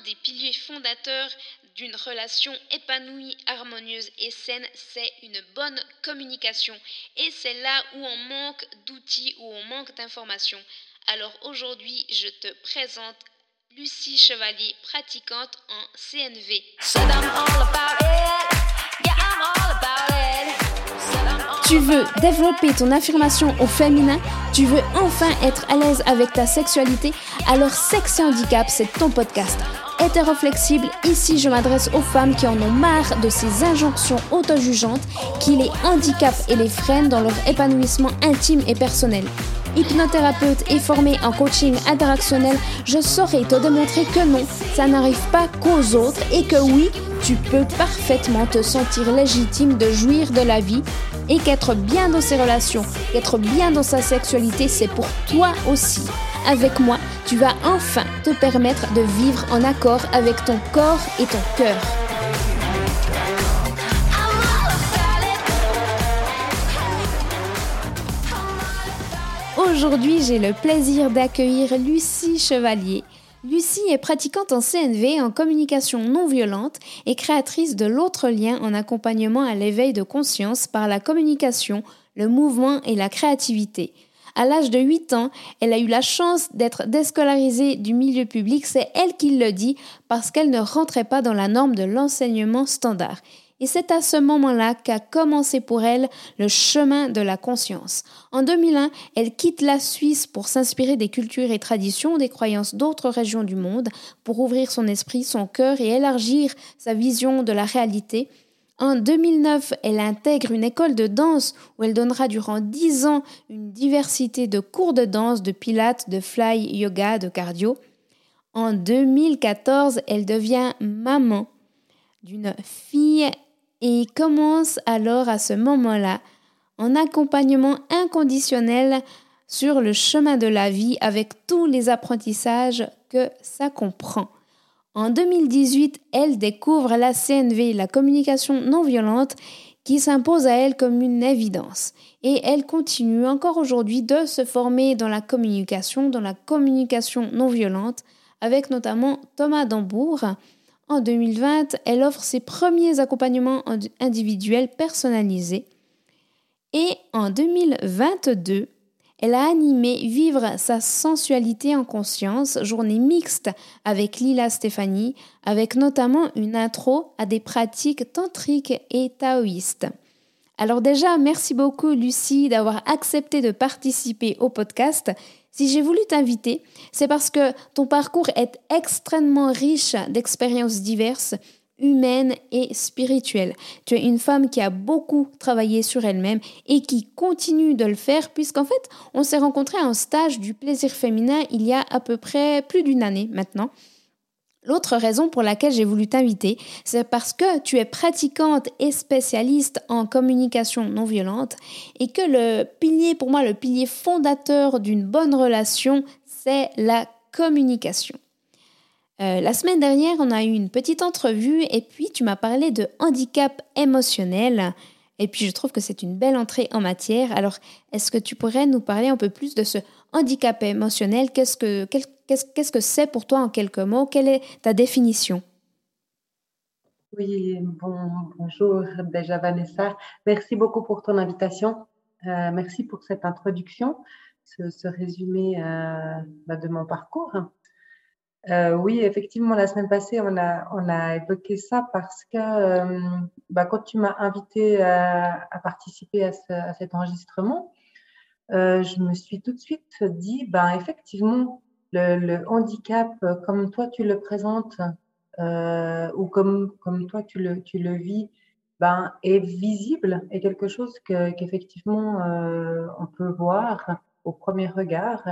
des piliers fondateurs d'une relation épanouie, harmonieuse et saine, c'est une bonne communication. Et c'est là où on manque d'outils, où on manque d'informations. Alors aujourd'hui, je te présente Lucie Chevalier, pratiquante en CNV. Tu veux développer ton affirmation au féminin? Tu veux enfin être à l'aise avec ta sexualité? Alors Sexe et Handicap, c'est ton podcast. Hétéroflexible, ici je m'adresse aux femmes qui en ont marre de ces injonctions auto-jugeantes qui les handicapent et les freinent dans leur épanouissement intime et personnel hypnothérapeute et formée en coaching interactionnel, je saurais te démontrer que non, ça n'arrive pas qu'aux autres et que oui, tu peux parfaitement te sentir légitime de jouir de la vie et qu'être bien dans ses relations, qu'être bien dans sa sexualité, c'est pour toi aussi. Avec moi, tu vas enfin te permettre de vivre en accord avec ton corps et ton cœur. Aujourd'hui, j'ai le plaisir d'accueillir Lucie Chevalier. Lucie est pratiquante en CNV en communication non violente et créatrice de l'autre lien en accompagnement à l'éveil de conscience par la communication, le mouvement et la créativité. À l'âge de 8 ans, elle a eu la chance d'être déscolarisée du milieu public, c'est elle qui le dit, parce qu'elle ne rentrait pas dans la norme de l'enseignement standard. Et c'est à ce moment-là qu'a commencé pour elle le chemin de la conscience. En 2001, elle quitte la Suisse pour s'inspirer des cultures et traditions, des croyances d'autres régions du monde, pour ouvrir son esprit, son cœur et élargir sa vision de la réalité. En 2009, elle intègre une école de danse où elle donnera durant 10 ans une diversité de cours de danse, de pilates, de fly, yoga, de cardio. En 2014, elle devient maman d'une fille et commence alors à ce moment-là en accompagnement inconditionnel sur le chemin de la vie avec tous les apprentissages que ça comprend. En 2018, elle découvre la CNV, la communication non violente, qui s'impose à elle comme une évidence. Et elle continue encore aujourd'hui de se former dans la communication, dans la communication non violente, avec notamment Thomas Dambourg, en 2020, elle offre ses premiers accompagnements individuels personnalisés. Et en 2022, elle a animé Vivre sa sensualité en conscience, journée mixte avec Lila Stéphanie, avec notamment une intro à des pratiques tantriques et taoïstes. Alors déjà, merci beaucoup Lucie d'avoir accepté de participer au podcast si j'ai voulu t'inviter, c'est parce que ton parcours est extrêmement riche d'expériences diverses, humaines et spirituelles. Tu es une femme qui a beaucoup travaillé sur elle-même et qui continue de le faire puisqu'en fait, on s'est rencontrés en stage du plaisir féminin il y a à peu près plus d'une année maintenant. L'autre raison pour laquelle j'ai voulu t'inviter, c'est parce que tu es pratiquante et spécialiste en communication non violente et que le pilier, pour moi, le pilier fondateur d'une bonne relation, c'est la communication. Euh, la semaine dernière, on a eu une petite entrevue et puis tu m'as parlé de handicap émotionnel. Et puis je trouve que c'est une belle entrée en matière. Alors, est-ce que tu pourrais nous parler un peu plus de ce handicap émotionnel? Qu'est-ce que qu'est-ce que c'est pour toi en quelques mots? Quelle est ta définition? Oui, bon, bonjour déjà Vanessa. Merci beaucoup pour ton invitation. Euh, merci pour cette introduction, ce, résumé euh, bah, de mon parcours. Euh, oui, effectivement, la semaine passée, on a, évoqué ça parce que bah, quand tu m'as invité à, participer à, cet enregistrement, je me suis tout de suite dit, ben, effectivement, le, handicap, euh, comme toi tu le présentes, euh, ou comme, toi tu le, vis, ben, est visible, est quelque chose qu'effectivement euh, on peut voir au premier regard.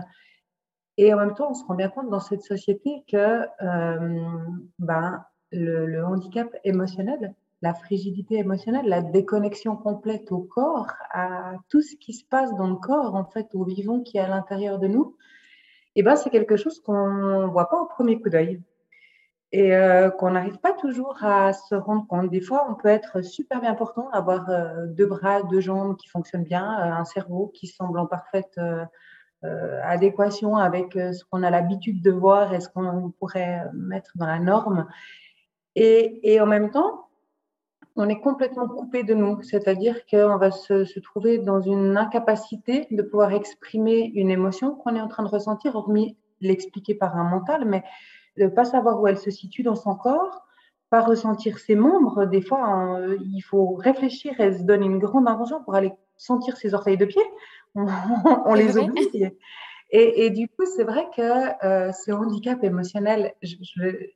Et en même temps, on se rend bien compte dans cette société que ben, le, handicap émotionnel, la frigidité émotionnelle, la déconnexion complète au corps, à tout ce qui se passe dans le corps, en fait, au vivant qui est à l'intérieur de nous, eh ben, c'est quelque chose qu'on ne voit pas au premier coup d'œil et euh, qu'on n'arrive pas toujours à se rendre compte. Des fois, on peut être super bien portant, avoir euh, deux bras, deux jambes qui fonctionnent bien, euh, un cerveau qui semble en parfaite adéquation avec ce qu'on a l'habitude de voir et ce qu'on pourrait mettre dans la norme. Et, en même temps, on est complètement coupé de nous, c'est-à-dire qu'on va se, trouver dans une incapacité de pouvoir exprimer une émotion qu'on est en train de ressentir, hormis l'expliquer par un mental, mais de ne pas savoir où elle se situe dans son corps, pas ressentir ses membres. Des fois, il faut réfléchir et se donner une grande intention pour aller sentir ses orteils de pied. On, les oublie. Et, et, du coup, c'est vrai que euh, ce handicap émotionnel, je, je,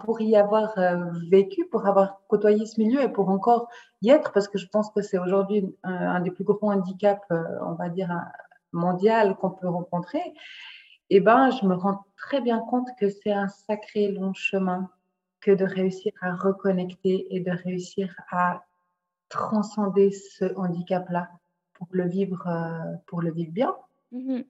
pour y avoir euh, vécu, pour avoir côtoyé ce milieu et pour encore y être, parce que je pense que c'est aujourd'hui un, des plus gros handicaps, euh, on va dire, mondial qu'on peut rencontrer, eh ben, je me rends très bien compte que c'est un sacré long chemin que de réussir à reconnecter et de réussir à transcender ce handicap-là pour le vivre, euh, pour le vivre bien. Mmh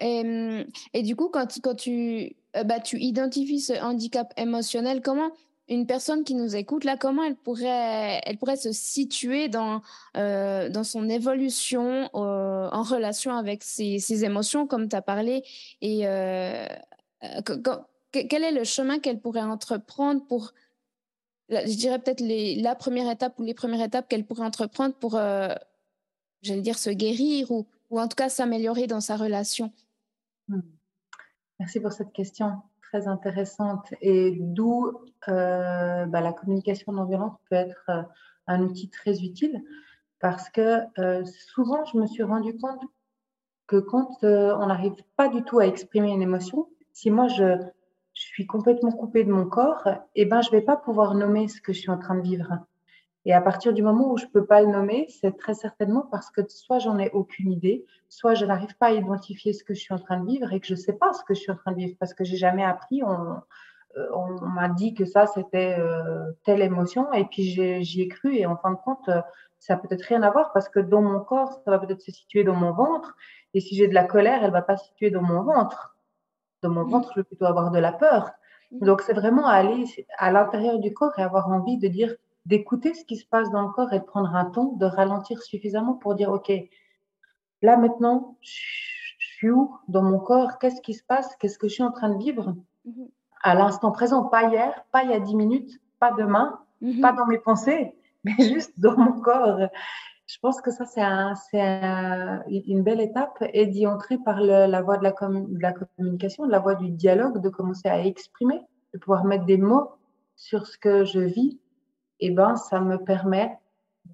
et, du coup, quand, euh, bah, tu identifies ce handicap émotionnel, comment une personne qui nous écoute, là, comment elle pourrait, elle pourrait se situer dans, euh, dans son évolution en relation avec ses émotions, comme tu as parlé, et quel est le chemin qu'elle pourrait entreprendre pour, je dirais peut-être la première étape ou les premières étapes qu'elle pourrait entreprendre pour, j'allais dire, se guérir ou, en tout cas s'améliorer dans sa relation mmh. Merci pour cette question très intéressante et d'où euh, bah, la communication non violente peut être euh, un outil très utile parce que euh, souvent je me suis rendu compte que quand on n'arrive pas du tout à exprimer une émotion, si moi je, suis complètement coupée de mon corps, eh ben je vais pas pouvoir nommer ce que je suis en train de vivre. Et à partir du moment où je ne peux pas le nommer, c'est très certainement parce que soit j'en ai aucune idée, soit je n'arrive pas à identifier ce que je suis en train de vivre et que je ne sais pas ce que je suis en train de vivre parce que j'ai jamais appris. On, euh, on m'a dit que ça, c'était euh, telle émotion et puis j'y ai cru et en fin de compte, euh, ça n'a peut-être rien à voir parce que dans mon corps, ça va peut-être se situer dans mon ventre et si j'ai de la colère, elle va pas se situer dans mon ventre. Dans mon mmh. ventre, je vais plutôt avoir de la peur. Mmh. Donc, c'est vraiment aller à l'intérieur du corps et avoir envie de dire d'écouter ce qui se passe dans le corps et de prendre un temps, de ralentir suffisamment pour dire, OK, là maintenant, je suis où dans mon corps? Qu'est-ce qui se passe? Qu'est-ce que je suis en train de vivre? Mm-hmm. À l'instant présent, pas hier, pas il y a dix minutes, pas demain, mm-hmm. pas dans mes pensées, mais juste dans mon corps. Je pense que ça, c'est un, une belle étape et d'y entrer par la voie de la, de la communication, de la voie du dialogue, de commencer à exprimer, de pouvoir mettre des mots sur ce que je vis eh ben, ça me permet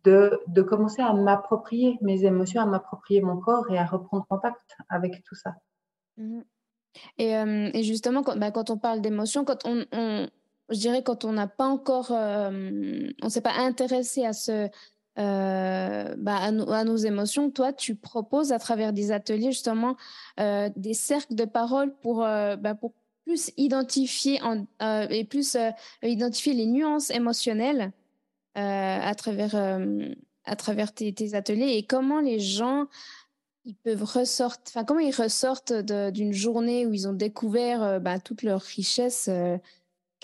de, de commencer à m'approprier mes émotions, à m'approprier mon corps et à reprendre contact avec tout ça. Mmh et, euh, et, justement, quand, bah, quand on parle d'émotions, quand on, je dirais quand on n'a pas encore, euh, on s'est pas intéressé à ce, euh, bah, à, nos émotions. Toi, tu proposes à travers des ateliers justement euh, des cercles de parole pour, bah, pour plus identifier en, euh, et plus euh, identifier les nuances émotionnelles euh, à travers, à travers tes, ateliers et comment les gens ils peuvent ressortir, enfin comment ils ressortent d'une journée où ils ont découvert bah, toute leur richesse,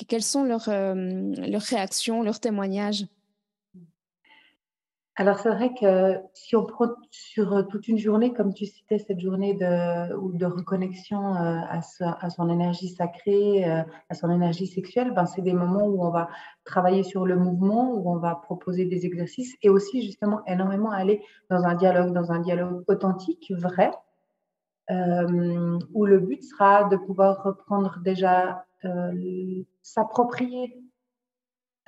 quelles sont leurs, leurs réactions, leurs témoignages? Alors c'est vrai que si on prend sur euh, toute une journée, comme tu citais cette journée de, de reconnexion euh, à, son énergie sacrée, euh, à son énergie sexuelle, ben c'est des moments où on va travailler sur le mouvement, où on va proposer des exercices et aussi justement énormément aller dans un dialogue, dans un dialogue authentique, vrai, où le but sera de pouvoir reprendre déjà s'approprier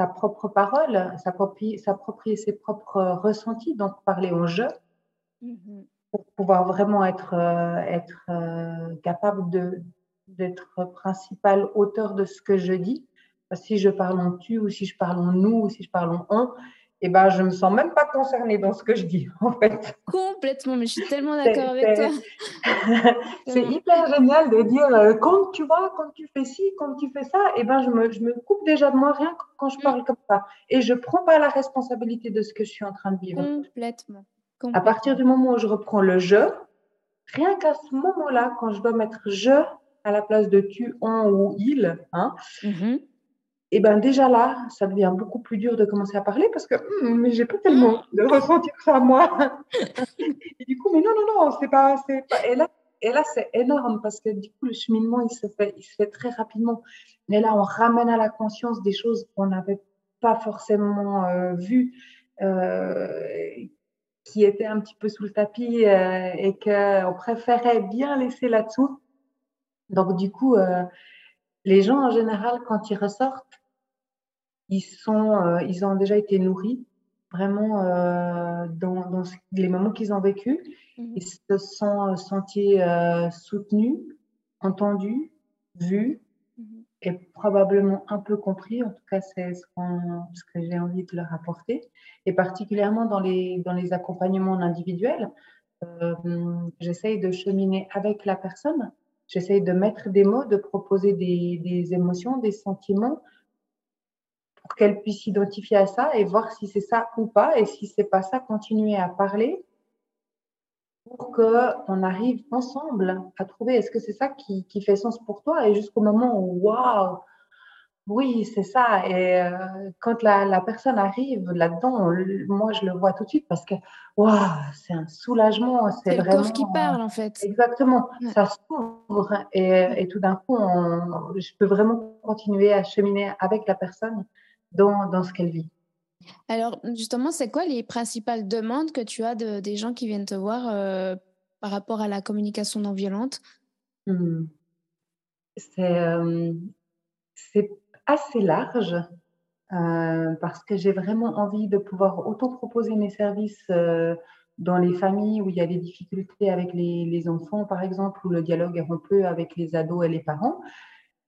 sa propre parole, s'approprier ses propres ressentis, donc parler au jeu, mm-hmm. pour pouvoir vraiment être, euh, être euh, capable d'être principal auteur de ce que je dis. si je parle en tu, ou si je parle en nous, ou si je parle en on, eh ben, je me sens même pas concernée dans ce que je dis, en fait. Complètement, mais je suis tellement d'accord avec toi. c'est hyper génial de dire, euh, quand tu vois, quand tu fais ci, quand tu fais ça, eh ben, je me, je me coupe déjà de moi rien quand je mm. parle comme ça. Et je prends pas la responsabilité de ce que je suis en train de vivre. Complètement. À partir du moment où je reprends le je, rien qu'à ce moment-là, quand je dois mettre je à la place de tu, on ou il, hein, mm-hmm et ben déjà là, ça devient beaucoup plus dur de commencer à parler parce que hum, mais j'ai pas tellement de ressentir ça moi. et du coup, mais non, non, non, c'est pas, c'est pas. Et là, et là, c'est énorme parce que du coup, le cheminement, il se fait, il se fait très rapidement. Mais là, on ramène à la conscience des choses qu'on n'avait pas forcément euh, vues, euh, qui étaient un petit peu sous le tapis euh, et qu'on préférait bien laisser là-dessous. Donc, du coup, les gens, en général, quand ils ressortent, ils, sont, ils ont déjà été nourris vraiment dans, dans, les moments qu'ils ont vécus. Mmh. Ils se sont sentis soutenus, entendus, vus et probablement un peu compris. En tout cas, c'est ce, ce, que j'ai envie de leur apporter. Et particulièrement dans les, dans les accompagnements individuels, euh, j'essaye de cheminer avec la personne. J'essaye de mettre des mots, de proposer des, des émotions, des sentiments pour qu'elle puisse s'identifier à ça et voir si c'est ça ou pas. Et si c'est pas ça, continuer à parler pour qu'on arrive ensemble à trouver est-ce que c'est ça qui, qui, fait sens pour toi. Et jusqu'au moment où waouh oui c'est ça. Et euh, quand la, la, personne arrive là-dedans moi je le vois tout de suite parce que waouh c'est un soulagement c'est vraiment le corps qui parle en fait. Exactement. Ça s'ouvre et, et, tout d'un coup on, je peux vraiment continuer à cheminer avec la personne dans, dans ce qu'elle vit alors, justement, c'est quoi les principales demandes que tu as de, des gens qui viennent te voir euh, par rapport à la communication non violente? Mmh. euh, C'est assez large euh, parce que j'ai vraiment envie de pouvoir auto-proposer mes services dans les familles où il y a des difficultés avec les, les, enfants, par exemple, où le dialogue est peu avec les ados et les parents.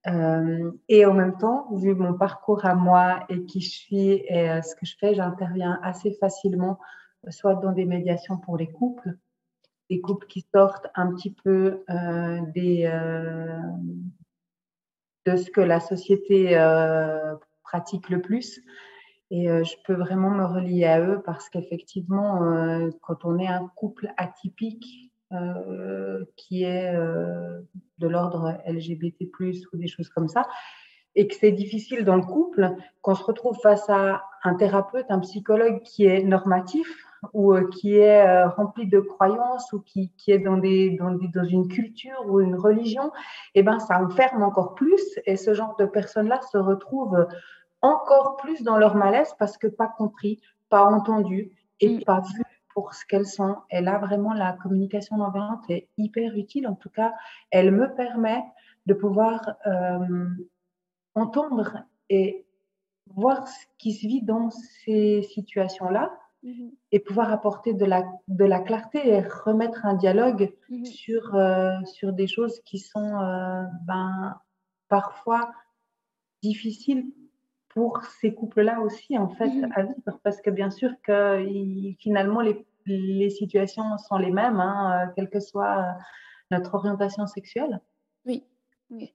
Euh, et en même temps, vu mon parcours à moi et qui je suis et euh, ce que je fais, j'interviens assez facilement, soit dans des médiations pour les couples, des couples qui sortent un petit peu euh, euh, de ce que la société euh, pratique le plus. Et euh, je peux vraiment me relier à eux parce qu'effectivement, quand on est un couple atypique, euh, qui est euh, de l'ordre LGBT+, ou des choses comme ça, et que c'est difficile dans le couple, qu'on se retrouve face à un thérapeute, un psychologue qui est normatif, ou euh, qui est rempli de croyances, ou qui, qui est dans, des, dans, des, dans, une culture ou une religion, et eh ben ça enferme encore plus, et ce genre de personnes-là se retrouvent encore plus dans leur malaise parce que pas compris, pas entendu et mm. pas vu pour ce qu'elles sont. Et là, vraiment, la communication non violente est hyper utile. En tout cas, elle me permet de pouvoir euh, entendre et voir ce qui se vit dans ces situations-là mm-hmm. et pouvoir apporter de la, de la clarté et remettre un dialogue mm-hmm. sur, euh, sur des choses qui sont euh, ben, parfois difficiles pour ces couples-là aussi, en fait, mmh à vivre. Parce que bien sûr que finalement, les, les, situations sont les mêmes, hein, euh, quelle que soit euh, notre orientation sexuelle. Oui, oui.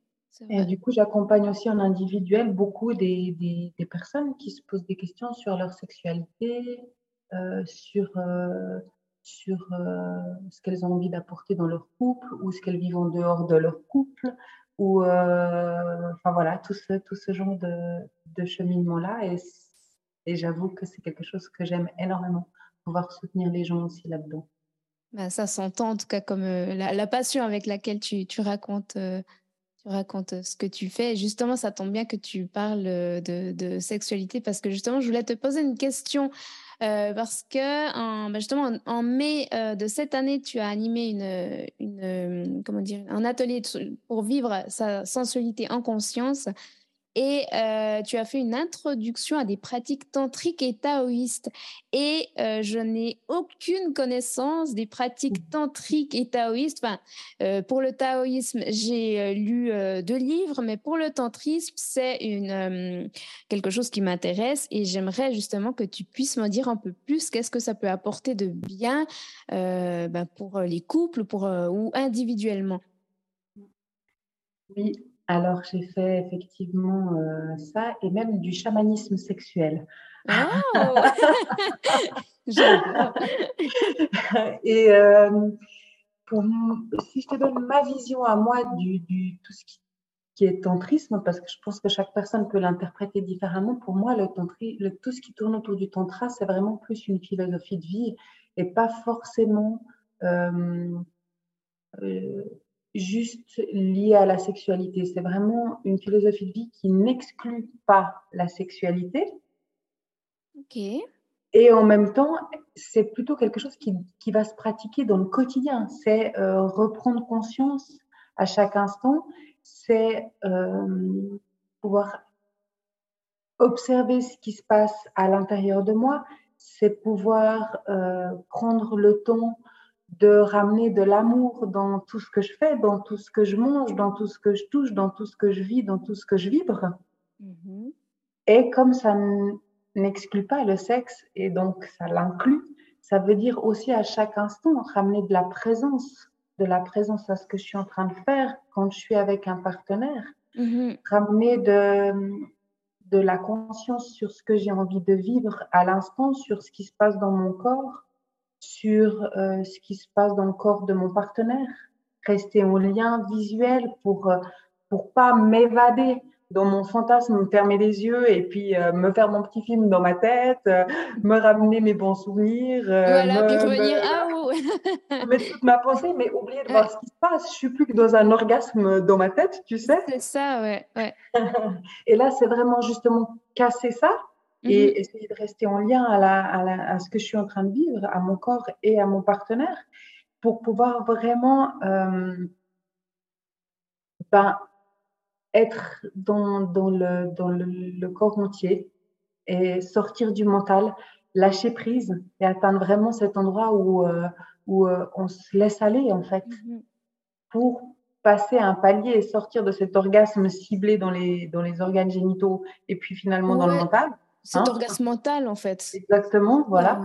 Et du coup, j'accompagne aussi en individuel beaucoup des, des, des, personnes qui se posent des questions sur leur sexualité, euh, sur, sur ce qu'elles ont envie d'apporter dans leur couple ou ce qu'elles vivent en dehors de leur couple, ou enfin voilà, tout ce, tout ce genre de, cheminement-là. Et, j'avoue que c'est quelque chose que j'aime énormément, pouvoir soutenir les gens aussi là-dedans. Ben, ça s'entend en tout cas comme euh, la, passion avec laquelle tu, tu racontes. Euh, tu racontes ce que tu fais. justement, ça tombe bien que tu parles de, de, sexualité parce que justement, je voulais te poser une question euh, parce que en, ben justement en, mai euh, de cette année, tu as animé une, une euh, comment dire, un atelier pour vivre sa sensualité en conscience et euh, tu as fait une introduction à des pratiques tantriques et taoïstes. Et euh, je n'ai aucune connaissance des pratiques mmh. tantriques et taoïstes. Enfin, euh, pour le taoïsme, j'ai lu deux livres, mais pour le tantrisme, c'est une quelque chose qui m'intéresse et j'aimerais justement que tu puisses me dire un peu plus qu'est-ce que ça peut apporter de bien ben, pour les couples pour, ou individuellement? Oui, alors, j'ai fait effectivement euh, ça et même du chamanisme sexuel. Oh et euh, pour, si je te donne ma vision à moi du, du tout ce qui, qui, est tantrisme, parce que je pense que chaque personne peut l'interpréter différemment, pour moi, le, tantri, le tout ce qui tourne autour du tantra, c'est vraiment plus une philosophie de vie et pas forcément euh, juste lié à la sexualité. C'est vraiment une philosophie de vie qui n'exclut pas la sexualité. Ok. Et en même temps, c'est plutôt quelque chose qui, qui, va se pratiquer dans le quotidien. C'est euh, reprendre conscience à chaque instant. C'est euh, pouvoir observer ce qui se passe à l'intérieur de moi. C'est pouvoir euh, prendre le temps de ramener de l'amour dans tout ce que je fais, dans tout ce que je mange, dans tout ce que je touche, dans tout ce que je vis, dans tout ce que je vibre. Mm-hmm. Et comme ça n'exclut pas le sexe et donc ça l'inclut, ça veut dire aussi à chaque instant ramener de la présence, de la présence à ce que je suis en train de faire quand je suis avec un partenaire, mm-hmm. ramener de, de la conscience sur ce que j'ai envie de vivre à l'instant, sur ce qui se passe dans mon corps sur euh, ce qui se passe dans le corps de mon partenaire, rester en lien visuel pour euh, pour pas m'évader dans mon fantasme, me fermer les yeux et puis euh, me faire mon petit film dans ma tête, me ramener mes bons souvenirs. voilà, puis revenir ah mettre toute ma pensée, mais oublier de voir ce qui se passe. Je suis plus que dans un orgasme dans ma tête, tu sais. C'est ça, ouais. ouais. et là, c'est vraiment justement casser ça et mhm. essayer de rester en lien à, la, à, à, ce que je suis en train de vivre, à mon corps et à mon partenaire, pour pouvoir vraiment euh, ben, être dans, dans, le, dans le, corps entier et sortir du mental, lâcher prise et atteindre vraiment cet endroit où, euh, où euh, on se laisse aller en fait, mhm. pour passer un palier et sortir de cet orgasme ciblé dans les, dans les organes génitaux et puis finalement dans le mental cet hein orgasme mental, en fait. Exactement, voilà.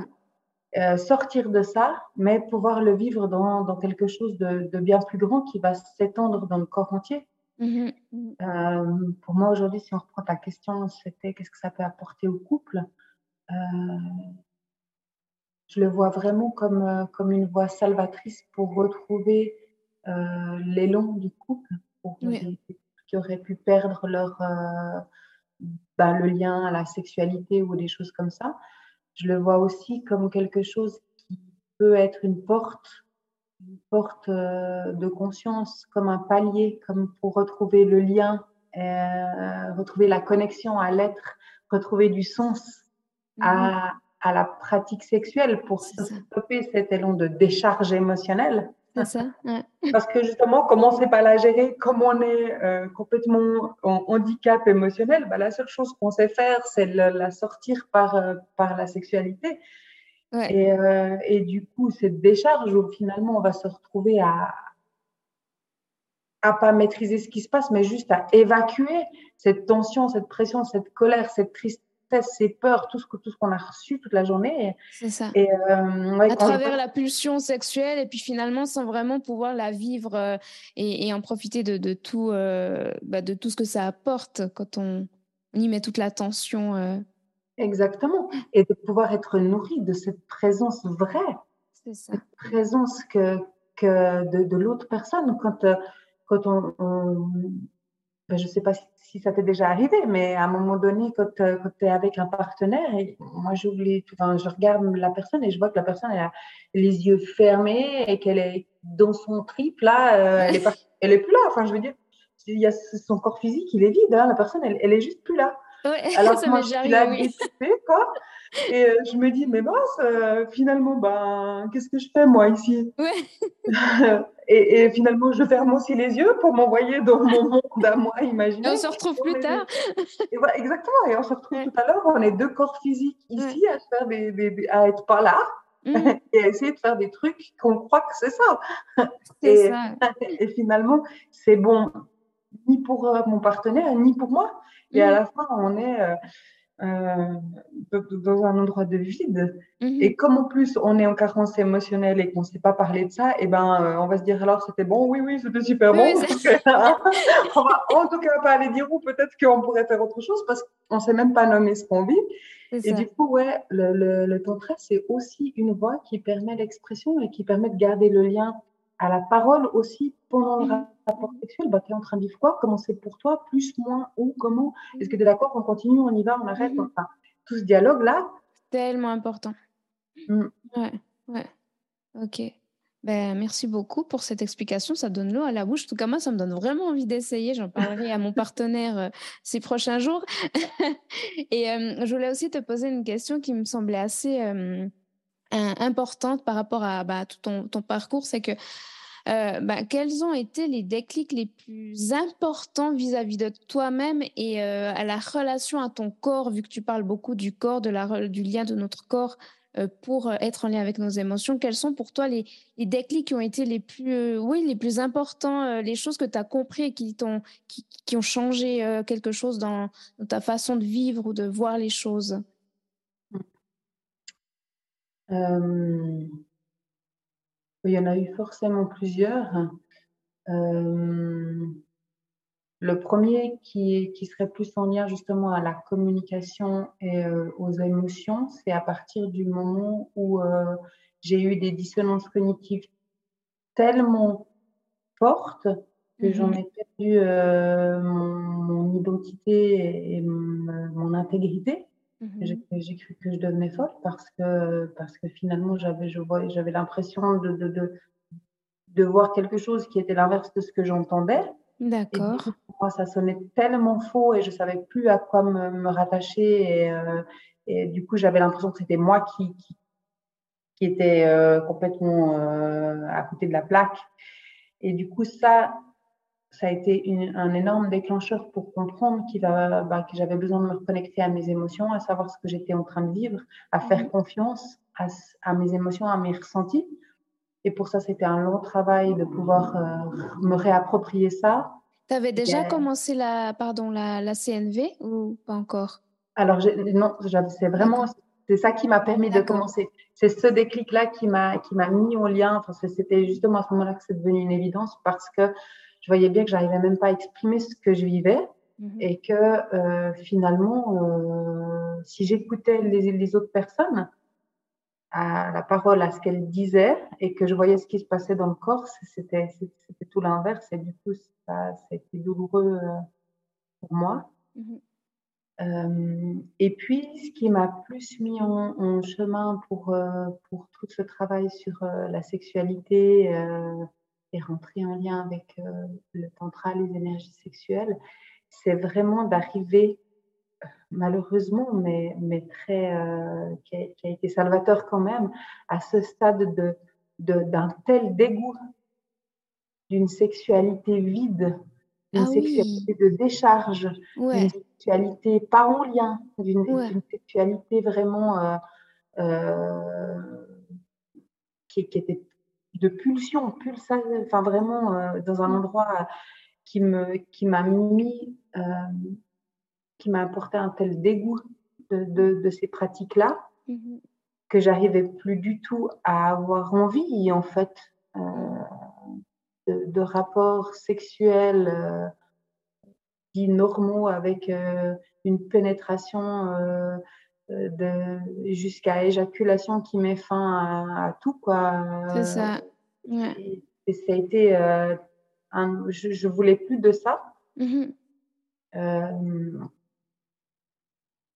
Euh, sortir de ça, mais pouvoir le vivre dans, dans quelque chose de, de, bien plus grand qui va s'étendre dans le corps entier. Mmh. Euh, pour moi, aujourd'hui, si on reprend ta question, c'était qu'est-ce que ça peut apporter au couple euh, Je le vois vraiment comme, comme une voie salvatrice pour retrouver l'élan du couple, pour qui auraient pu perdre leur bah, le lien à la sexualité ou des choses comme ça. Je le vois aussi comme quelque chose qui peut être une porte, une porte euh, de conscience, comme un palier, comme pour retrouver le lien, euh, retrouver la connexion à l'être, retrouver du sens à, mmh à, la pratique sexuelle pour stopper cet élan de décharge émotionnelle ça. Parce que justement, comme on ne sait pas la gérer, comme on est euh, complètement en handicap émotionnel, bah, la seule chose qu'on sait faire, c'est la sortir par, euh, par la sexualité. Et, euh, et, du coup, cette décharge où finalement on va se retrouver à à pas maîtriser ce qui se passe, mais juste à évacuer cette tension, cette pression, cette colère, cette tristesse ses peurs, tout ce tout ce qu'on a reçu toute la journée. C'est ça. Et, euh, à travers la pulsion sexuelle et puis finalement sans vraiment pouvoir la vivre euh, et, en profiter de, de tout, euh, bah, de tout ce que ça apporte quand on, y met toute l'attention. Exactement. Et de pouvoir être nourri de cette présence vraie. C'est ça. Cette présence que, que de, de l'autre personne quand, quand on, on ben, je ne sais pas si, ça t'est déjà arrivé, mais à un moment donné, quand, euh, quand tu es avec un partenaire, et moi j'oublie, enfin, je regarde la personne et je vois que la personne a les yeux fermés et qu'elle est dans son trip, là, euh, elle, est elle est plus là. Enfin, je veux dire, il y a son corps physique, il est vide, hein, la personne, elle, elle est juste plus là. Alors ça moi, je suis quoi. Et euh, je me dis, mais mince, finalement, ben, qu'est-ce que je fais moi ici? Ouais. Et, finalement, je ferme aussi les yeux pour m'envoyer dans mon monde à moi imaginaire. on se retrouve plus tard. Et voilà, exactement. Et on se retrouve tout à l'heure. On est deux corps physiques ici à, faire des, à être pas là mmh. et à essayer de faire des trucs qu'on croit que c'est ça. Et, ça. et finalement, c'est bon ni pour euh, mon partenaire, ni pour moi. Et à mmh. la fin, on est. Euh, euh, dans un endroit de vide. Mhm. Et comme en plus on est en carence émotionnelle et qu'on ne sait pas parler de ça, et eh ben on va se dire alors c'était bon, oui, oui, c'était super bon. on va en tout cas pas aller dire ou peut-être qu'on pourrait faire autre chose parce qu'on ne sait même pas nommer ce qu'on vit. Et du coup, ouais, le, le, le tantra, c'est aussi une voie qui permet l'expression et qui permet de garder le lien à la parole aussi pendant le mhm. rapport sexuel. Bah, tu es en train de vivre quoi? Comment c'est pour toi? Plus, moins, où, comment? Est-ce que tu es d'accord? On continue, on y va, on arrête? Enfin, Tout ce dialogue-là. Tellement important. Mm. Ouais, ouais. Ok. Ben, merci beaucoup pour cette explication. Ça donne l'eau à la bouche. En tout cas, moi, ça me donne vraiment envie d'essayer. J'en parlerai à mon partenaire euh, ces prochains jours. Et euh, je voulais aussi te poser une question qui me semblait assez euh, importante par rapport à bah, tout ton, parcours. C'est que bah, quels ont été les déclics les plus importants vis-à-vis de toi-même et à la relation à ton corps, vu que tu parles beaucoup du corps, de la, du lien de notre corps euh, pour euh, être en lien avec nos émotions. Quels sont pour toi les, les déclics qui ont été les plus, euh, oui, les plus importants, les choses que tu as compris et qui, ont, qui, qui, ont changé quelque chose dans, ta façon de vivre ou de voir les choses? Il y en a eu forcément plusieurs. Le premier qui, qui, serait plus en lien justement à la communication et euh, aux émotions, c'est à partir du moment où euh, j'ai eu des dissonances cognitives tellement fortes que j'en mhm. ai perdu euh, mon, identité et, mon, intégrité. Mhm. J'ai cru que je devenais folle parce que, parce que finalement j'avais l'impression de, de, de, de voir quelque chose qui était l'inverse de ce que j'entendais. D'accord. Pour moi, ça sonnait tellement faux et je savais plus à quoi me, rattacher. Et, euh, et, du coup, j'avais l'impression que c'était moi qui, qui, qui était euh, complètement euh, à côté de la plaque. Et du coup, ça, ça a été une, un énorme déclencheur pour comprendre bah, que j'avais besoin de me reconnecter à mes émotions, à savoir ce que j'étais en train de vivre, à faire mmh confiance à, à, mes émotions, à mes ressentis. Et pour ça, c'était un long travail de pouvoir euh, me réapproprier ça. Tu avais déjà commencé la, pardon, la, la, CNV ou pas encore? Alors, non, c'est vraiment c'est ça qui m'a permis de commencer. C'est ce déclic-là qui m'a qui m'a mis en lien. Enfin, c'était justement à ce moment-là que c'est devenu une évidence parce que je voyais bien que j'arrivais même pas à exprimer ce que je vivais mmh et que euh, finalement, euh, si j'écoutais les, les, autres personnes, à la parole, à ce qu'elle disait et que je voyais ce qui se passait dans le corps, c'était tout l'inverse et du coup, ça, ça a été douloureux euh, pour moi. Mhm. Euh, et puis, ce qui m'a plus mis en, chemin pour, euh, pour tout ce travail sur la sexualité et rentrer en lien avec le tantra, les énergies sexuelles, c'est vraiment d'arriver malheureusement, mais, mais très, euh, qui, a, été salvateur quand même, à ce stade de, d'un tel dégoût d'une sexualité vide, d'une ah sexualité de décharge, d'une sexualité pas en lien, d'une, sexualité vraiment euh, euh, qui, était de pulsion, enfin vraiment dans un endroit qui, me, qui m'a mis qui m'a apporté un tel dégoût de, de, ces pratiques-là mhm. que j'arrivais plus du tout à avoir envie, en fait, euh, de, rapports sexuels euh, dits normaux avec euh, une pénétration de, jusqu'à éjaculation qui met fin à, tout, quoi. C'est ça. Et, ça a été. Un, je, je voulais plus de ça. Mhm.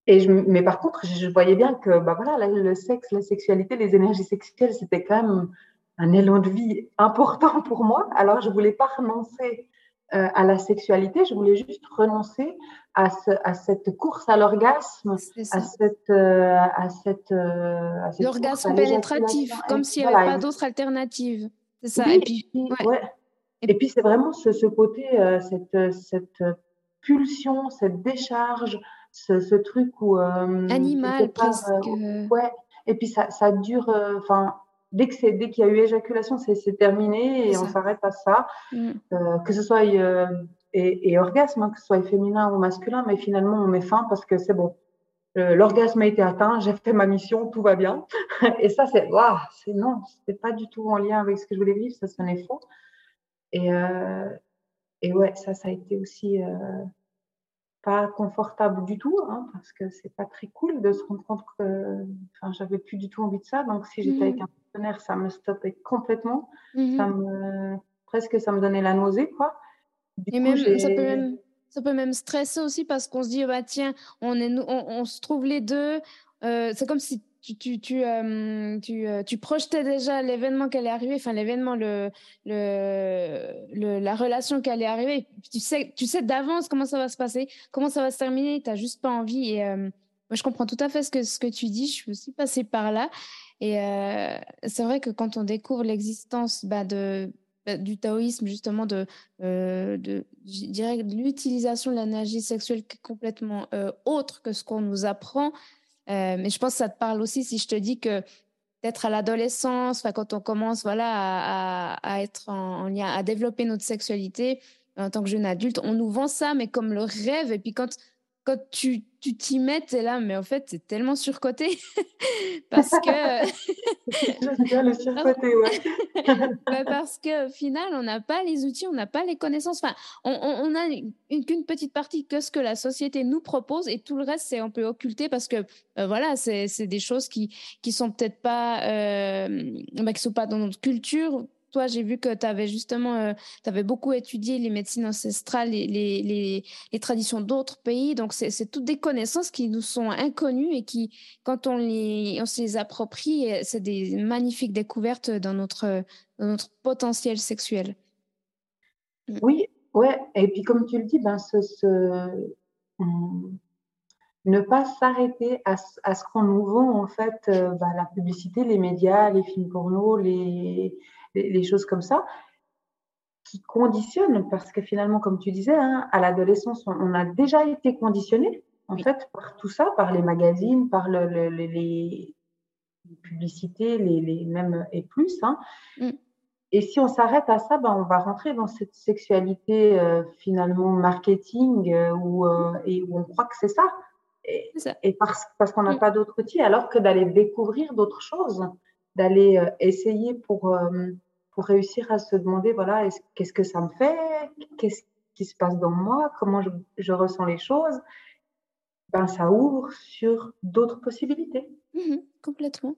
Et je, mais par contre, je voyais bien que bah voilà, le sexe, la sexualité, les énergies sexuelles, c'était quand même un élan de vie important pour moi. Alors, je voulais pas renoncer euh, à la sexualité, je voulais juste renoncer à, ce, à cette course à l'orgasme, à cette, euh, à cette, euh, l'orgasme pénétratif, comme s'il n'y avait pas d'autre alternative. C'est ça. et puis, ouais. et puis c'est vraiment ce, ce côté, cette, cette pulsion, cette décharge, ce, truc où. Euh, Animal, presque. Euh, ouais. Et puis ça, ça dure. Euh, enfin, dès que c'est dès qu'il y a eu éjaculation, c'est terminé et on s'arrête à ça. Mm. que ce soit et, et, orgasme, hein, que ce soit féminin ou masculin, mais finalement on met fin parce que c'est bon. L'orgasme a été atteint, j'ai fait ma mission, tout va bien. et ça, c'est waouh, c'est non, c'était pas du tout en lien avec ce que je voulais vivre, ça sonnait faux. Et, et ouais, ça, ça a été aussi pas confortable du tout, hein, parce que c'est pas très cool de se rendre compte que enfin, j'avais plus du tout envie de ça. Donc, si j'étais avec mmh. un partenaire, ça me stoppait complètement. Mmh ça me, presque, ça me donnait la nausée, quoi. Et même, ça peut même, ça peut même stresser aussi parce qu'on se dit, bah, tiens, on, est, on, on se trouve les deux. Euh, c'est comme si tu, tu, tu, euh, euh, tu, projetais déjà l'événement qui allait arriver, enfin l'événement, le, le, la relation qui allait arriver. Tu sais, tu sais d'avance comment ça va se passer, comment ça va se terminer. Tu n'as juste pas envie. Et moi, je comprends tout à fait ce que, ce que tu dis. Je suis aussi passée par là. Et c'est vrai que quand on découvre l'existence bah, de bah, du taoïsme, justement, de, euh, de, de l'utilisation de l'énergie sexuelle qui est complètement euh, autre que ce qu'on nous apprend. Euh, mais je pense que ça te parle aussi si je te dis que d'être à l'adolescence, quand on commence voilà, à, à, être en, lien, à développer notre sexualité en tant que jeune adulte, on nous vend ça, mais comme le rêve. Et puis quand quand tu tu t'y mets, t'es là, mais en fait, c'est tellement surcoté parce que. J'aime bien le surcoté, ouais. Bah, parce qu'au final, on n'a pas les outils, on n'a pas les connaissances. Enfin, on, on, a qu'une petite partie que ce que la société nous propose et tout le reste, c'est un peu occulté parce que, euh, voilà, c'est des choses qui qui sont peut-être pas, euh, bah, qui sont pas dans notre culture toi, j'ai vu que tu avais justement, euh, tu avais beaucoup étudié les médecines ancestrales, les, les, les, traditions d'autres pays. Donc, c'est toutes des connaissances qui nous sont inconnues et qui, quand on, les, on se les approprie, euh, c'est des magnifiques découvertes dans notre, dans notre potentiel sexuel. Mm. Oui, ouais. Et puis, comme tu le dis, ben, ce. Hum, ne pas s'arrêter à, à, ce qu'on nous vend, en fait, euh, ben, la publicité, les médias, les films porno, les les, choses comme ça, qui conditionnent, parce que finalement, comme tu disais, hein, à l'adolescence, on, a déjà été conditionné, en fait, par tout ça, par les magazines, par le, les publicités, les, les, même et plus. Hein. Mm. Et si on s'arrête à ça, ben, on va rentrer dans cette sexualité euh, finalement marketing euh, où, euh, et où on croit que c'est ça. Et, et parce, parce qu'on n'a mm. pas d'autres outils, alors que d'aller découvrir d'autres choses d'aller euh, essayer pour, euh, pour réussir à se demander, voilà, qu'est-ce que ça me fait? Qu'est-ce qui se passe dans moi? Comment je, je ressens les choses? Ben, Ça ouvre sur d'autres possibilités. Mmh complètement.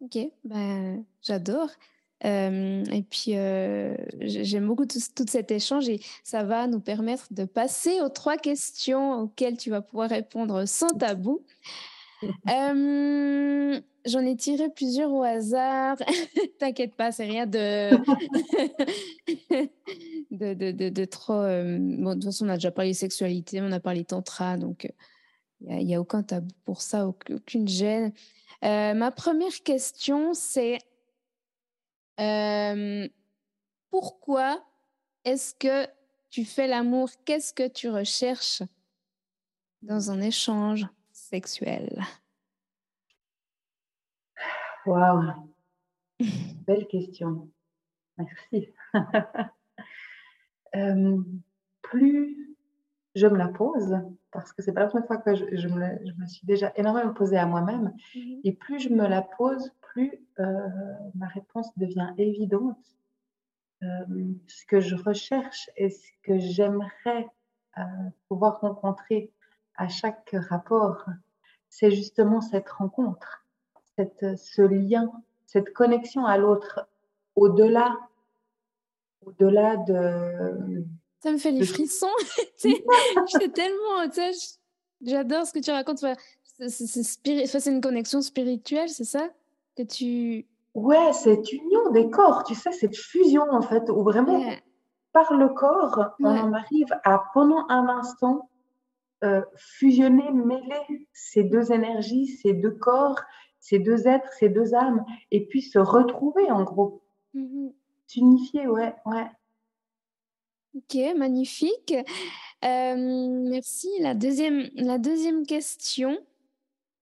Ok, ben, j'adore. Euh, et puis, j'aime beaucoup tout, tout, cet échange et ça va nous permettre de passer aux trois questions auxquelles tu vas pouvoir répondre sans tabou. Euh, j'en ai tiré plusieurs au hasard. T'inquiète pas, c'est rien de... de, de, de, trop. Euh, bon, de toute façon, on a déjà parlé sexualité, on a parlé tantra, donc il n'y a, aucun tabou pour ça, aucune gêne. Euh, ma première question, c'est pourquoi est-ce que tu fais l'amour? Qu'est-ce que tu recherches dans un échange sexuelle Waouh, belle question. Merci. Euh, plus je me la pose, parce que c'est pas la première fois que je, me, suis déjà énormément posée à moi-même, mhm. et plus je me la pose, plus euh, ma réponse devient évidente. Euh, ce que je recherche et ce que j'aimerais pouvoir rencontrer à chaque rapport, c'est justement cette rencontre, cette, ce lien, cette connexion à l'autre, au-delà, au-delà de. Ça me fait les frissons. tellement, j'adore ce que tu racontes. C'est une connexion spirituelle, c'est ça? Que tu. Ouais, cette union des corps, tu sais, cette fusion en fait, où vraiment par le corps, on en arrive à pendant un instant euh, fusionner, mêler ces deux énergies, ces deux corps, ces deux êtres, ces deux âmes, et puis se retrouver en gros. Mm-hmm. S'unifier, ouais, ouais. Ok, magnifique. Euh, merci. La deuxième, la deuxième question,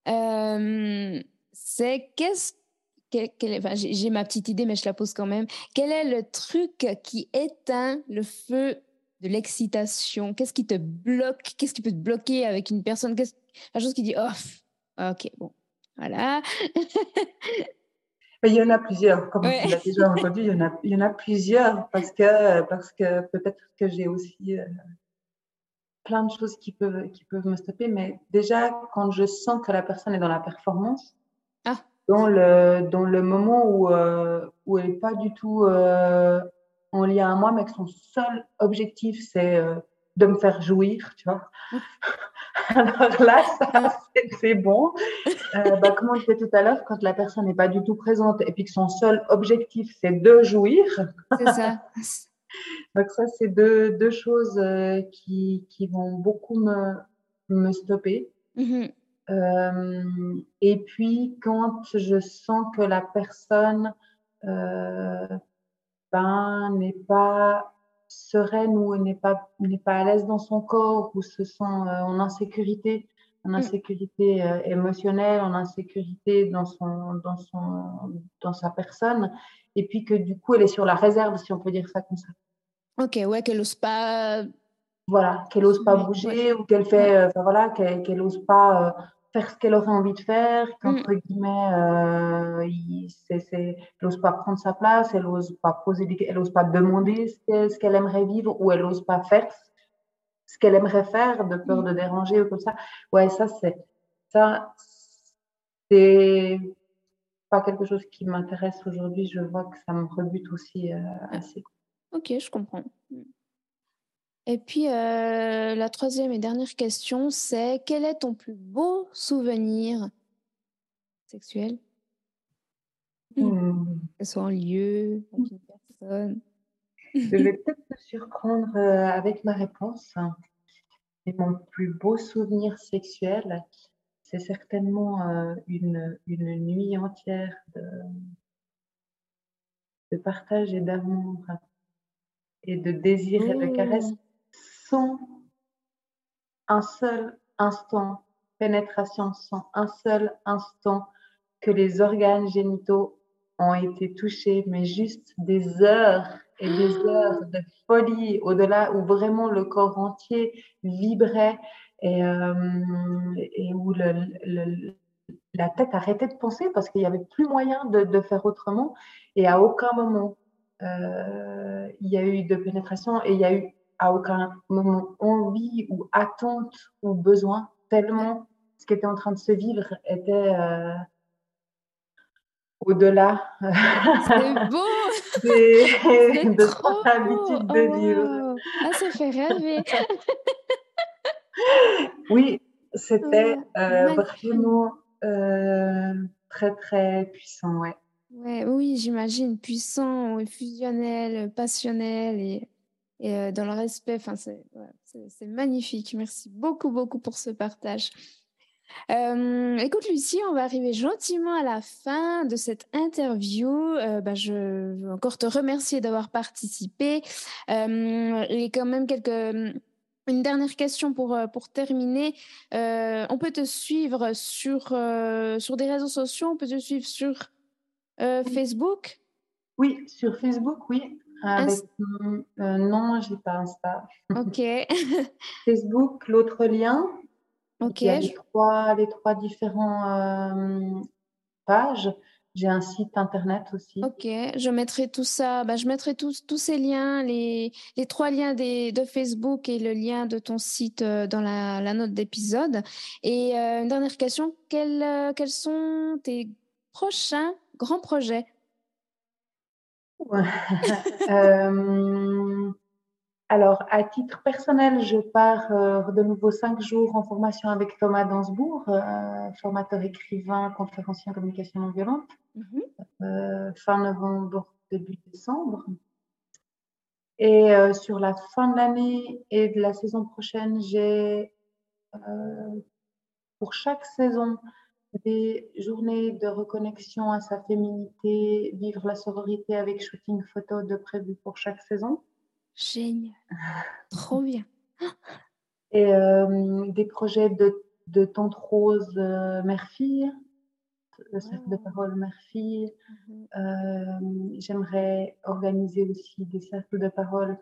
euh, c'est qu'est-ce enfin, j'ai ma petite idée, mais je la pose quand même. Quel est le truc qui éteint le feu de l'excitation? Qu'est-ce qui te bloque? Qu'est-ce qui peut te bloquer avec une personne? Qu'est-ce la chose qui dit oh ok bon voilà. il y en a plusieurs, comme tu l'as déjà entendu, il y en a, il y en a plusieurs parce que parce que peut-être que j'ai aussi euh, plein de choses qui peuvent qui peuvent me stopper, mais déjà quand je sens que la personne est dans la performance, ah. dans le dans le moment où euh, où elle n'est pas du tout euh, en lien à moi, mais que son seul objectif, c'est de me faire jouir, tu vois. Alors là, c'est bon. Euh, bah, comme on disait tout à l'heure, quand la personne n'est pas du tout présente et puis que son seul objectif, c'est de jouir. C'est ça. Donc ça, c'est deux, deux choses euh, qui, qui, vont beaucoup me, me stopper. Mm-hmm. Euh, et puis, quand je sens que la personne euh, ben, n'est pas sereine ou n'est pas, n'est pas à l'aise dans son corps ou se sent euh, en insécurité, en mm. insécurité euh, émotionnelle, en insécurité dans, son, dans, son, dans sa personne, et puis que du coup elle est sur la réserve, si on peut dire ça comme ça. Ok, ouais, qu'elle n'ose pas. Voilà, qu'elle n'ose pas bouger ou qu'elle fait, euh, voilà, qu'elle n'ose pas faire ce qu'elle aurait envie de faire, qu'entre mm. guillemets, euh, elle n'ose pas prendre sa place, elle n'ose pas poser, elle n'ose pas demander ce qu'elle aimerait vivre ou elle n'ose pas faire ce qu'elle aimerait faire de peur de mm. déranger ou comme ça. Ouais, ça c'est ça c'est pas quelque chose qui m'intéresse aujourd'hui. Je vois que ça me rebute aussi euh, assez. Ok, je comprends. Et puis, euh, la troisième et dernière question, c'est quel est ton plus beau souvenir sexuel? Mmh. Que ce soit en lieu, une personne. Je vais peut-être te surprendre euh, avec ma réponse. Et mon plus beau souvenir sexuel, c'est certainement euh, une, une, nuit entière de, de partage et d'amour et de désir et de caresse mmh sans un seul instant, pénétration sans un seul instant que les organes génitaux ont été touchés, mais juste des heures et des heures de folie au-delà où vraiment le corps entier vibrait et, euh, et où le, la tête arrêtait de penser parce qu'il n'y avait plus moyen de, de, faire autrement. Et à aucun moment euh, il y a eu de pénétration et il y a eu à aucun moment envie ou attente ou besoin, tellement ce qui était en train de se vivre était euh, au-delà de trop habitude de oh, vivre. Ah, ça fait rêver. oui, c'était euh, vraiment euh, très, très puissant, ouais. ouais oui, j'imagine, puissant, fusionnel, passionnel et et euh, dans le respect. Enfin, c'est magnifique. Merci beaucoup, beaucoup pour ce partage. Euh, écoute, Lucie, on va arriver gentiment à la fin de cette interview. Euh, bah, je veux encore te remercier d'avoir participé. et quand même quelques. Une dernière question pour, pour terminer. on peut te suivre sur, sur des réseaux sociaux, on peut te suivre sur Facebook? Oui, sur Facebook, oui. Avec, euh, non, je n'ai pas Insta. Ok. Facebook, l'autre lien. Ok. Il y a les trois, les trois différents euh, pages. J'ai un site internet aussi. Ok, je mettrai tout ça, bah, je mettrai tous, tous ces liens, les, les trois liens des, de Facebook et le lien de ton site euh, dans la, la note d'épisode. Et une dernière question, quels, quels sont tes prochains grands projets? euh, alors, à titre personnel, je pars euh, de nouveau cinq jours en formation avec Thomas Dansbourg, euh, formateur écrivain, conférencier en communication non violente, mhm. fin novembre, début décembre. Et sur la fin de l'année et de la saison prochaine, j'ai pour chaque saison des journées de reconnexion à sa féminité, vivre la sororité avec shooting photo de prévu pour chaque saison. Génial. Trop bien. Et euh, des projets de, de tante rose euh, mère-fille, le cercle de parole mère-fille. Mhm. Euh, j'aimerais organiser aussi des cercles de parole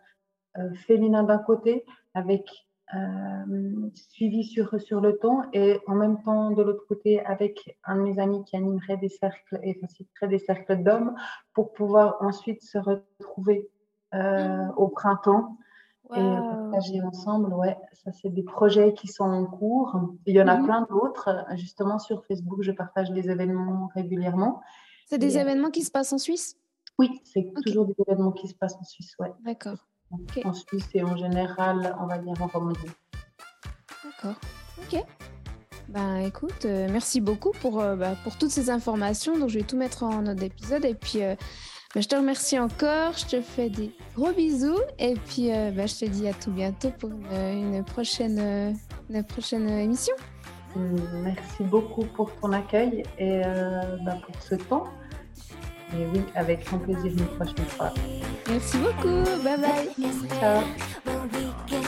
féminins d'un côté avec euh, suivi sur, sur le temps et en même temps de l'autre côté avec un de mes amis qui animerait des cercles et faciliterait des cercles d'hommes pour pouvoir ensuite se retrouver euh, au printemps et partager ensemble. Ouais, ça c'est des projets qui sont en cours. Il y en a mhm. plein d'autres. Justement sur Facebook, je partage des événements régulièrement. C'est des événements qui se passent en Suisse? Oui, c'est toujours des événements qui se passent en Suisse. Ouais. D'accord en Suisse et en général, on va dire en Romandie. D'accord. Ok. Ben écoute, euh, merci beaucoup pour, euh, bah, pour toutes ces informations. Donc je vais tout mettre en note d'épisode. Et puis euh, ben, je te remercie encore. Je te fais des gros bisous. Et puis ben, je te dis à tout bientôt pour une, prochaine, une prochaine émission. Merci beaucoup pour ton accueil et ben, pour ce temps. Et oui, avec grand plaisir une prochaine fois. Merci beaucoup. Bye bye. Ciao.